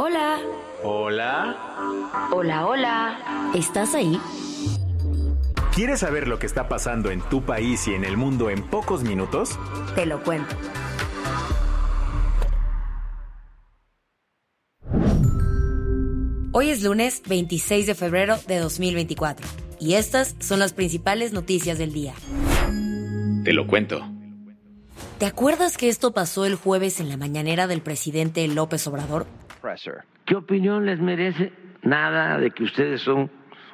Hola. Hola. Hola, hola. ¿Estás ahí? ¿Quieres saber lo que está pasando en tu país y en el mundo en pocos minutos? Te lo cuento. Hoy es lunes 26 de febrero de 2024 y estas son las principales noticias del día. Te lo cuento. ¿Te acuerdas que esto pasó el jueves en la mañanera del presidente López Obrador? ¿Qué opinión les merece? Nada de que ustedes son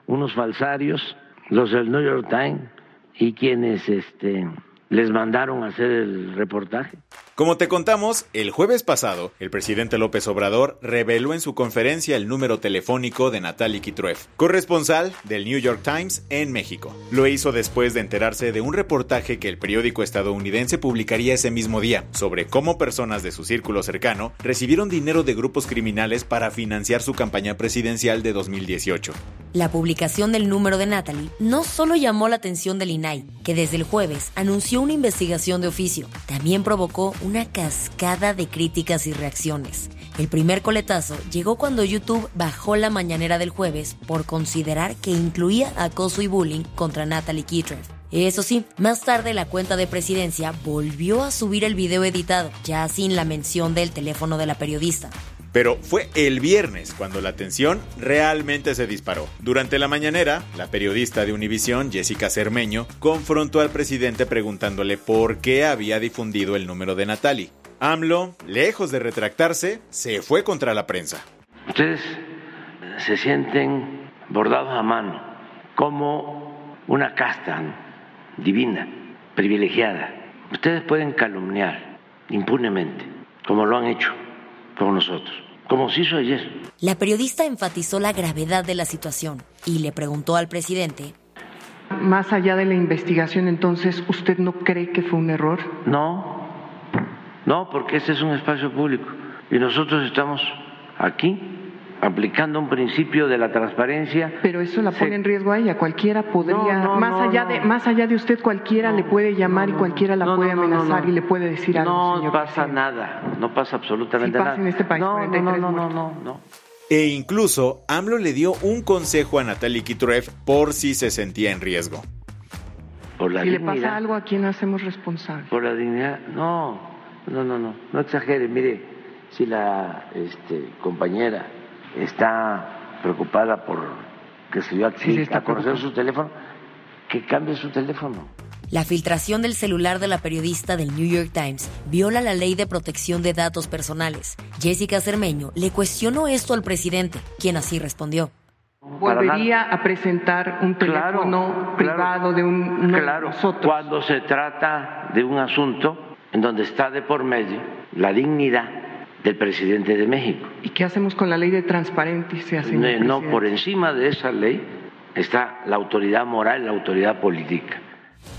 unos falsarios, los del New York Times y quienes este, les mandaron a hacer el reportaje. Como te contamos, el jueves pasado, el presidente López Obrador reveló en su conferencia el número telefónico de Natalie Kitruev, corresponsal del New York Times en México. Lo hizo después de enterarse de un reportaje que el periódico estadounidense publicaría ese mismo día sobre cómo personas de su círculo cercano recibieron dinero de grupos criminales para financiar su campaña presidencial de 2018. La publicación del número de Natalie no solo llamó la atención del INAI, que desde el jueves anunció una investigación de oficio, también provocó una cascada de críticas y reacciones. El primer coletazo llegó cuando YouTube bajó la mañanera del jueves por considerar que incluía acoso y bullying contra Natalie Kitrev. Eso sí, más tarde la cuenta de presidencia volvió a subir el video editado, ya sin la mención del teléfono de la periodista. Pero fue el viernes cuando la tensión realmente se disparó. Durante la mañanera, la periodista de Univisión, Jessica Cermeño, confrontó al presidente preguntándole por qué había difundido el número de Natalie. AMLO, lejos de retractarse, se fue contra la prensa. Ustedes se sienten bordados a mano como una casta divina, privilegiada. Ustedes pueden calumniar impunemente, como lo han hecho con nosotros como se hizo ayer. La periodista enfatizó la gravedad de la situación y le preguntó al presidente. Más allá de la investigación, entonces, ¿usted no cree que fue un error? No, no, porque este es un espacio público y nosotros estamos aquí aplicando un principio de la transparencia. Pero eso la pone en riesgo a ella. Cualquiera podría, más allá de más allá de usted, cualquiera le puede llamar y cualquiera la puede amenazar y le puede decir algo. No pasa nada, no pasa absolutamente sí nada. en este país no, no, no, no, no, no. E incluso AMLO le dio un consejo a Natalie Kitruev por si se sentía en riesgo. Por la si dignidad, le pasa algo, ¿a quién hacemos responsable? Por la dignidad, no, no, no, no, no exagere. Mire, si la este, compañera está preocupada por que se dio Sí, está a conocer su teléfono, que cambie su teléfono. La filtración del celular de la periodista del New York Times viola la ley de protección de datos personales. Jessica Cermeño le cuestionó esto al presidente, quien así respondió. Volvería a presentar un Claro, teléfono claro, privado de un, uno de claro, nosotros. cuando se trata de un asunto en donde está de por medio la dignidad del presidente de México. ¿Y qué hacemos con la ley de transparencia, señor No, no, por encima de esa ley está la autoridad moral, la autoridad política.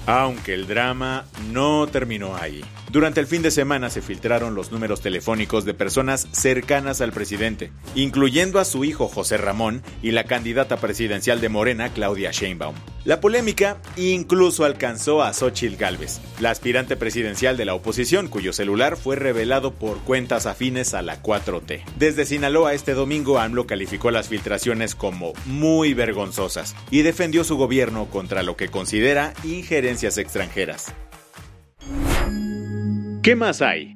Aunque el drama no terminó ahí. Durante el fin de semana se filtraron los números telefónicos de personas cercanas al presidente, incluyendo a su hijo José Ramón y la candidata presidencial de Morena, Claudia Sheinbaum. La polémica incluso alcanzó a Xochitl Gálvez, la aspirante presidencial de la oposición, cuyo celular fue revelado por cuentas afines a la 4T. Desde Sinaloa este domingo, AMLO calificó las filtraciones como muy vergonzosas y defendió su gobierno contra lo que considera ¿Qué más hay?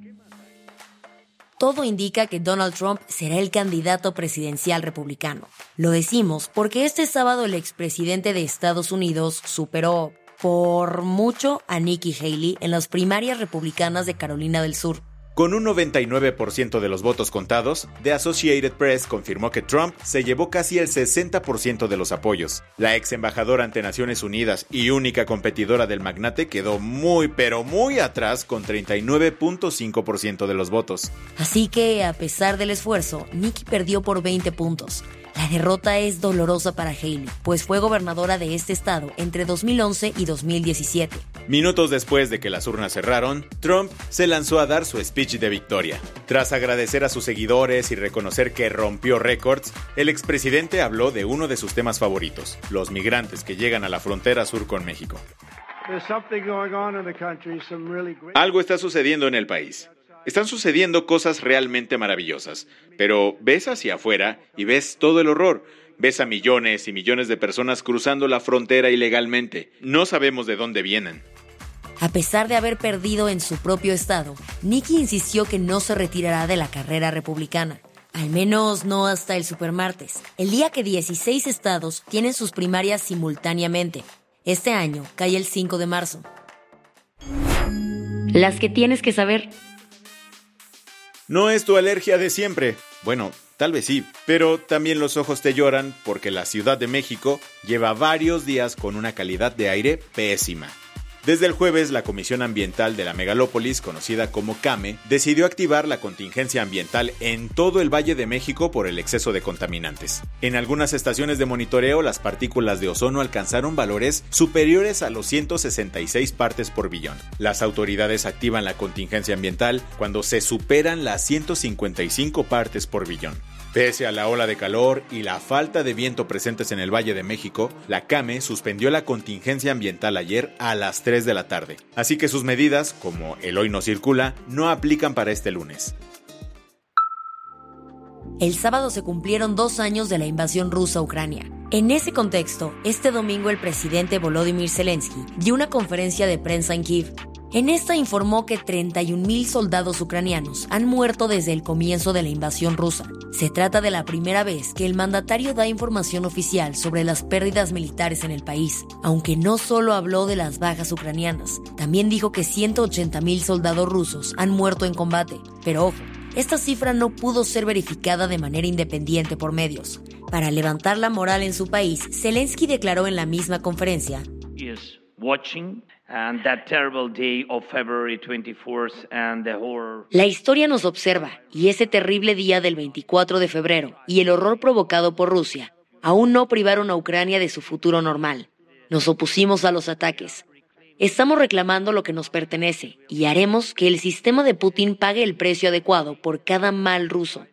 Todo indica que Donald Trump será el candidato presidencial republicano. Lo decimos porque este sábado el expresidente de Estados Unidos superó por mucho a Nikki Haley en las primarias republicanas de Carolina del Sur. Con un 99% de los votos contados, The Associated Press confirmó que Trump se llevó casi el 60% de los apoyos. La ex embajadora ante Naciones Unidas y única competidora del magnate quedó muy pero muy atrás con 39.5% de los votos. Así que, a pesar del esfuerzo, Nikki perdió por 20 puntos. La derrota es dolorosa para Haley, pues fue gobernadora de este estado entre 2011 y 2017. Minutos después de que las urnas cerraron, Trump se lanzó a dar su speech de victoria. Tras agradecer a sus seguidores y reconocer que rompió récords, el expresidente habló de uno de sus temas favoritos, los migrantes que llegan a la frontera sur con México. Algo está sucediendo en el país. Están sucediendo cosas realmente maravillosas, pero ves hacia afuera y ves todo el horror. Ves a millones y millones de personas cruzando la frontera ilegalmente. No sabemos de dónde vienen. A pesar de haber perdido en su propio estado, Nikki insistió que no se retirará de la carrera republicana. Al menos no hasta el supermartes, el día que 16 estados tienen sus primarias simultáneamente. Este año cae el 5 de marzo. Las que tienes que saber. No es tu alergia de siempre. Bueno, tal vez sí, pero también los ojos te lloran porque la Ciudad de México lleva varios días con una calidad de aire pésima. Desde el jueves, la Comisión Ambiental de la Megalópolis, conocida como CAME, decidió activar la contingencia ambiental en todo el Valle de México por el exceso de contaminantes. En algunas estaciones de monitoreo, las partículas de ozono alcanzaron valores superiores a los 166 partes por billón. Las autoridades activan la contingencia ambiental cuando se superan las 155 partes por billón. Pese a la ola de calor y la falta de viento presentes en el Valle de México, la CAME suspendió la contingencia ambiental ayer a las 3 de la tarde. Así que sus medidas, como el hoy no circula, no aplican para este lunes. El sábado se cumplieron dos años de la invasión rusa a Ucrania. En ese contexto, este domingo el presidente Volodymyr Zelensky dio una conferencia de prensa en Kiev en esta informó que 31.000 soldados ucranianos han muerto desde el comienzo de la invasión rusa. Se trata de la primera vez que el mandatario da información oficial sobre las pérdidas militares en el país, aunque no solo habló de las bajas ucranianas, también dijo que 180.000 soldados rusos han muerto en combate. Pero ojo, esta cifra no pudo ser verificada de manera independiente por medios. Para levantar la moral en su país, Zelensky declaró en la misma conferencia la historia nos observa y ese terrible día del 24 de febrero y el horror provocado por Rusia aún no privaron a Ucrania de su futuro normal. Nos opusimos a los ataques. Estamos reclamando lo que nos pertenece y haremos que el sistema de Putin pague el precio adecuado por cada mal ruso.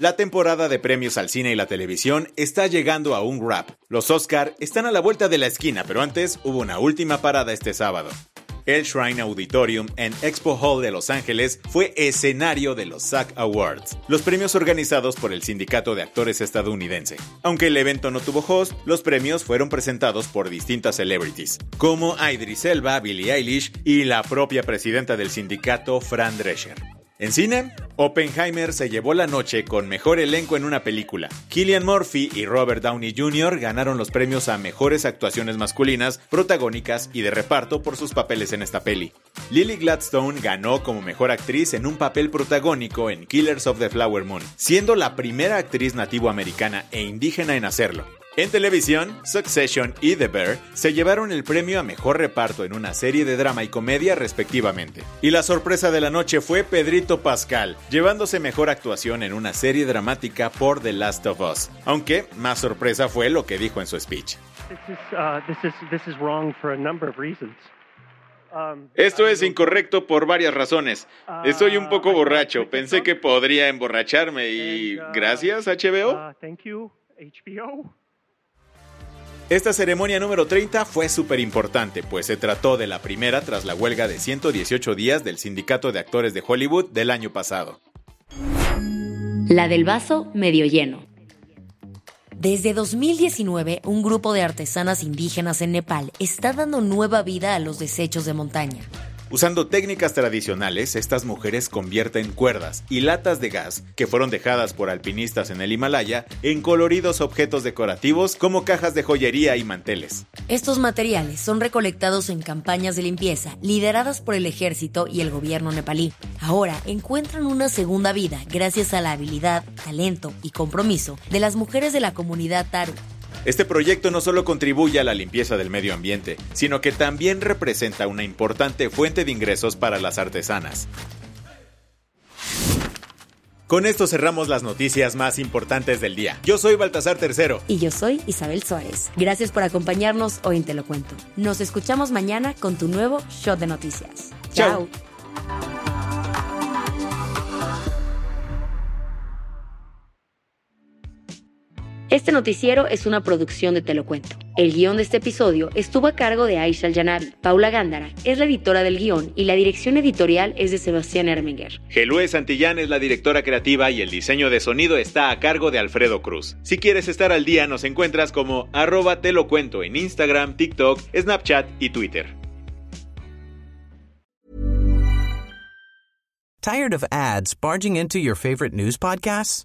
La temporada de premios al cine y la televisión está llegando a un wrap. Los Oscar están a la vuelta de la esquina, pero antes hubo una última parada este sábado. El Shrine Auditorium en Expo Hall de Los Ángeles fue escenario de los SAG Awards, los premios organizados por el Sindicato de Actores estadounidense. Aunque el evento no tuvo host, los premios fueron presentados por distintas celebrities, como Idris Elba, Billie Eilish y la propia presidenta del sindicato, Fran Drescher. En cine, Oppenheimer se llevó la noche con mejor elenco en una película. Killian Murphy y Robert Downey Jr. ganaron los premios a mejores actuaciones masculinas, protagónicas y de reparto por sus papeles en esta peli. Lily Gladstone ganó como mejor actriz en un papel protagónico en Killers of the Flower Moon, siendo la primera actriz nativo americana e indígena en hacerlo. En televisión, Succession y The Bear se llevaron el premio a mejor reparto en una serie de drama y comedia respectivamente. Y la sorpresa de la noche fue Pedrito Pascal, llevándose mejor actuación en una serie dramática por The Last of Us. Aunque más sorpresa fue lo que dijo en su speech. Esto es incorrecto por varias razones. Estoy un poco borracho. Pensé que podría emborracharme y... Gracias, HBO. Esta ceremonia número 30 fue súper importante, pues se trató de la primera tras la huelga de 118 días del Sindicato de Actores de Hollywood del año pasado. La del vaso medio lleno. Desde 2019, un grupo de artesanas indígenas en Nepal está dando nueva vida a los desechos de montaña. Usando técnicas tradicionales, estas mujeres convierten cuerdas y latas de gas que fueron dejadas por alpinistas en el Himalaya en coloridos objetos decorativos como cajas de joyería y manteles. Estos materiales son recolectados en campañas de limpieza lideradas por el ejército y el gobierno nepalí. Ahora encuentran una segunda vida gracias a la habilidad, talento y compromiso de las mujeres de la comunidad Taru este proyecto no solo contribuye a la limpieza del medio ambiente, sino que también representa una importante fuente de ingresos para las artesanas. Con esto cerramos las noticias más importantes del día. Yo soy Baltasar Tercero. Y yo soy Isabel Suárez. Gracias por acompañarnos hoy en Te lo Cuento. Nos escuchamos mañana con tu nuevo show de noticias. Chao. Este noticiero es una producción de Te lo cuento. El guion de este episodio estuvo a cargo de Aisha Yanabi. Paula Gándara es la editora del guion y la dirección editorial es de Sebastián Erminger. Gelue Santillán es la directora creativa y el diseño de sonido está a cargo de Alfredo Cruz. Si quieres estar al día, nos encuentras como arroba te lo cuento en Instagram, TikTok, Snapchat y Twitter. ¿Tired of ads barging into your favorite news podcasts?